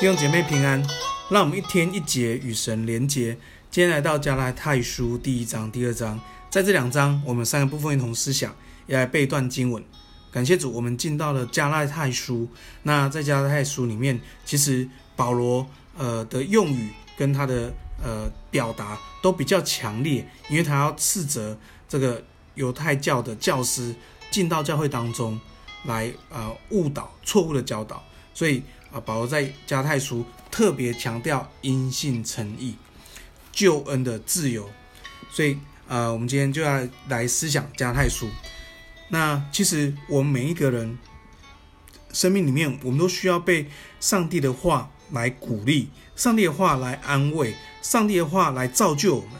弟兄姐妹平安，让我们一天一节与神连结。今天来到加拉太书第一章、第二章，在这两章，我们三个部分一同思想，也来背段经文。感谢主，我们进到了加拉太书。那在加拉太书里面，其实保罗呃的用语跟他的呃表达都比较强烈，因为他要斥责这个犹太教的教师进到教会当中来呃误导、错误的教导，所以。啊，保罗在加太书特别强调因信称义、救恩的自由，所以呃，我们今天就要来思想加太书。那其实我们每一个人生命里面，我们都需要被上帝的话来鼓励，上帝的话来安慰，上帝的话来造就我们。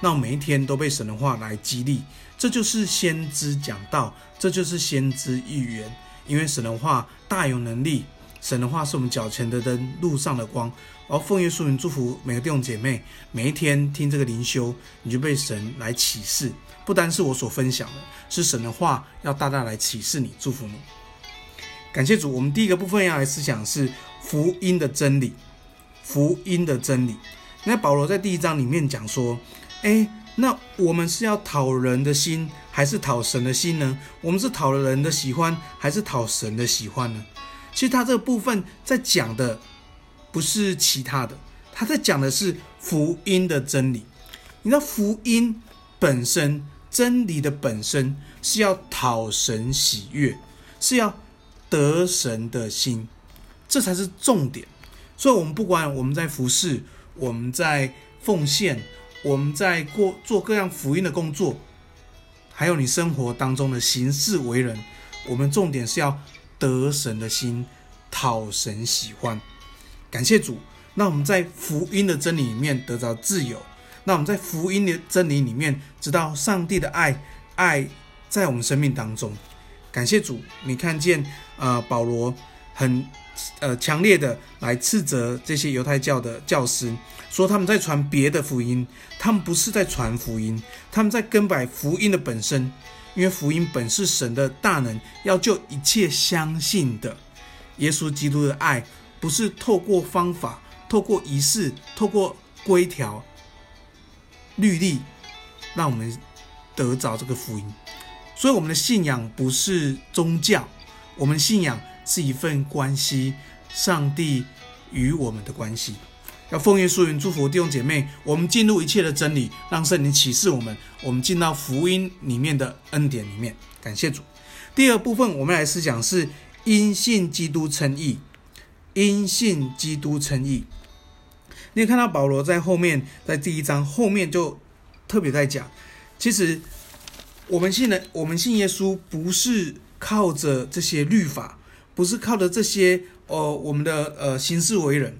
那我每一天都被神的话来激励，这就是先知讲道，这就是先知预言，因为神的话大有能力。神的话是我们脚前的灯，路上的光。而奉耶稣名祝福每个弟兄姐妹，每一天听这个灵修，你就被神来启示。不单是我所分享的，是神的话要大大来启示你，祝福你。感谢主，我们第一个部分要来思想是福音的真理。福音的真理。那保罗在第一章里面讲说，诶，那我们是要讨人的心，还是讨神的心呢？我们是讨了人的喜欢，还是讨神的喜欢呢？其实他这个部分在讲的不是其他的，他在讲的是福音的真理。你知道福音本身，真理的本身是要讨神喜悦，是要得神的心，这才是重点。所以，我们不管我们在服侍，我们在奉献，我们在过做各样福音的工作，还有你生活当中的行事为人，我们重点是要。得神的心，讨神喜欢，感谢主。那我们在福音的真理里面得到自由。那我们在福音的真理里面知道上帝的爱，爱在我们生命当中。感谢主，你看见呃保罗很呃强烈的来斥责这些犹太教的教师，说他们在传别的福音，他们不是在传福音，他们在更改福音的本身。因为福音本是神的大能，要救一切相信的。耶稣基督的爱不是透过方法、透过仪式、透过规条、律例，让我们得着这个福音。所以，我们的信仰不是宗教，我们信仰是一份关系，上帝与我们的关系。要奉耶稣名祝福弟兄姐妹，我们进入一切的真理，让圣灵启示我们，我们进到福音里面的恩典里面。感谢主。第二部分，我们来思想是因信基督称义，因信基督称义。你看到保罗在后面，在第一章后面就特别在讲，其实我们信的，我们信耶稣不是靠着这些律法，不是靠着这些呃我们的呃行事为人。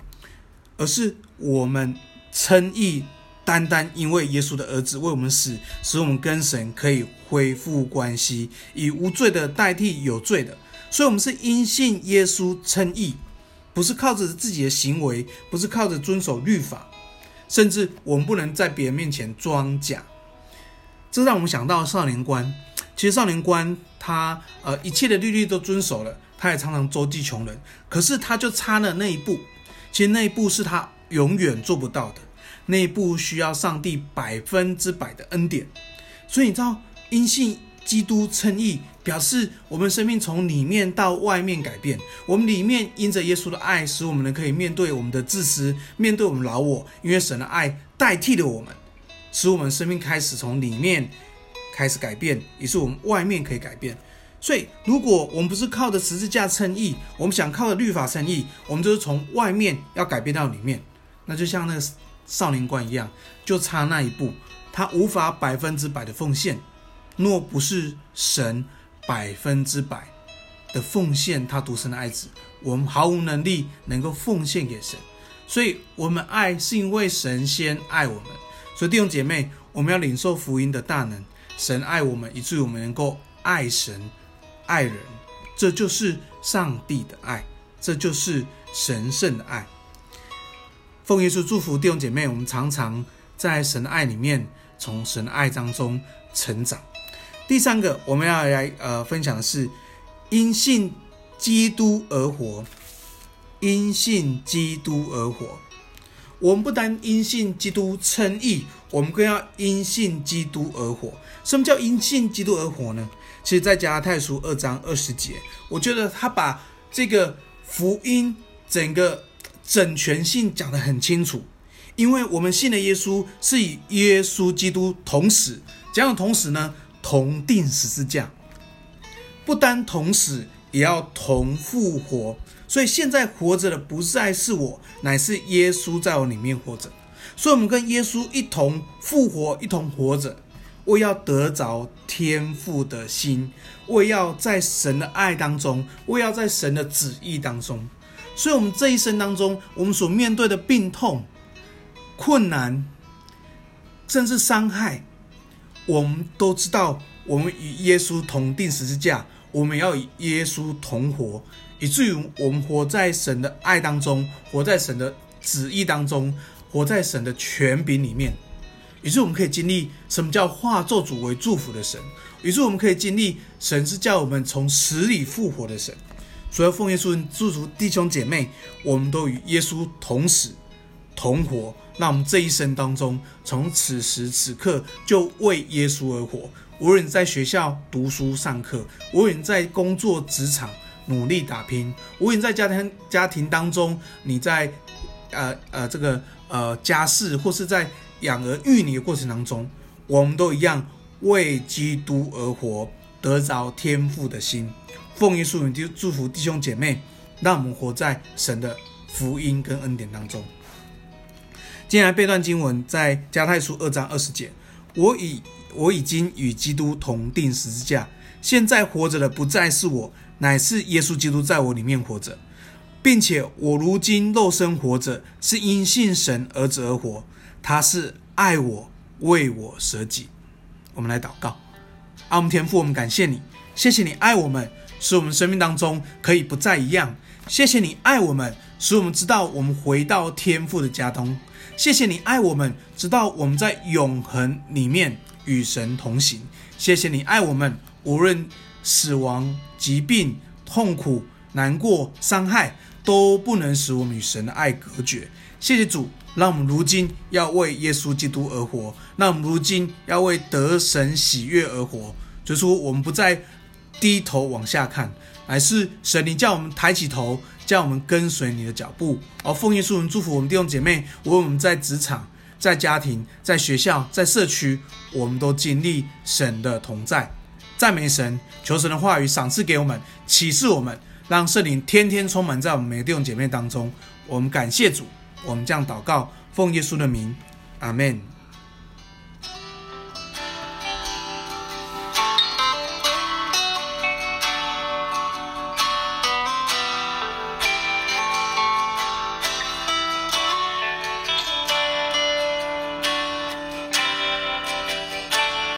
而是我们称义，单单因为耶稣的儿子为我们死，使我们跟神可以恢复关系，以无罪的代替有罪的。所以，我们是因信耶稣称义，不是靠着自己的行为，不是靠着遵守律法，甚至我们不能在别人面前装假。这让我们想到少年官。其实少年官他呃一切的律例都遵守了，他也常常周济穷人，可是他就差了那一步。其实那一步是他永远做不到的，那一步需要上帝百分之百的恩典。所以你知道，因信基督称义，表示我们生命从里面到外面改变。我们里面因着耶稣的爱，使我们能可以面对我们的自私，面对我们老我，因为神的爱代替了我们，使我们生命开始从里面开始改变，也是我们外面可以改变。所以，如果我们不是靠着十字架称义，我们想靠着律法称义，我们就是从外面要改变到里面，那就像那个少年官一样，就差那一步，他无法百分之百的奉献。若不是神百分之百的奉献他独生的爱子，我们毫无能力能够奉献给神。所以，我们爱是因为神先爱我们。所以，弟兄姐妹，我们要领受福音的大能，神爱我们，以至于我们能够爱神。爱人，这就是上帝的爱，这就是神圣的爱。奉耶稣祝福弟兄姐妹，我们常常在神的爱里面，从神的爱当中成长。第三个，我们要来呃分享的是因信基督而活，因信基督而活。我们不单因信基督称义，我们更要因信基督而活。什么叫因信基督而活呢？其实，在加拉太书二章二十节，我觉得他把这个福音整个整全性讲得很清楚。因为我们信的耶稣是与耶稣基督同死，这样同死呢，同钉十字架，不单同死，也要同复活。所以现在活着的不再是我，乃是耶稣在我里面活着。所以，我们跟耶稣一同复活，一同活着。为要得着天父的心，为要在神的爱当中，为要在神的旨意当中。所以，我们这一生当中，我们所面对的病痛、困难，甚至伤害，我们都知道，我们与耶稣同钉十字架，我们要与耶稣同活，以至于我们活在神的爱当中，活在神的旨意当中，活在神的权柄里面。于是我们可以经历什么叫化作主为祝福的神。于是我们可以经历神是叫我们从死里复活的神。所以奉耶稣祝福弟兄姐妹，我们都与耶稣同死同活。那我们这一生当中，从此时此刻就为耶稣而活。无论在学校读书上课，无论在工作职场努力打拼，无论在家庭家庭当中，你在呃呃这个呃家事或是在。养儿育女的过程当中，我们都一样为基督而活，得着天父的心。奉耶稣名就祝福弟兄姐妹，让我们活在神的福音跟恩典当中。接下来背段经文在加太书二章二十节：我已我已经与基督同钉十字架，现在活着的不再是我，乃是耶稣基督在我里面活着，并且我如今肉身活着，是因信神儿子而活。他是爱我，为我舍己。我们来祷告，阿们天父，我们感谢你，谢谢你爱我们，使我们生命当中可以不再一样。谢谢你爱我们，使我们知道我们回到天父的家中。谢谢你爱我们，直到我们在永恒里面与神同行。谢谢你爱我们，无论死亡、疾病、痛苦、难过、伤害，都不能使我们与神的爱隔绝。谢谢主。让我们如今要为耶稣基督而活，让我们如今要为得神喜悦而活。就是说，我们不再低头往下看，乃是神，灵叫我们抬起头，叫我们跟随你的脚步。而奉耶稣名祝福我们弟兄姐妹，无论我们在职场、在家庭、在学校、在社区，我们都经历神的同在。赞美神，求神的话语赏赐给我们，启示我们，让圣灵天天充满在我们每个弟兄姐妹当中。我们感谢主。我们这样祷告，奉耶稣的名，阿门。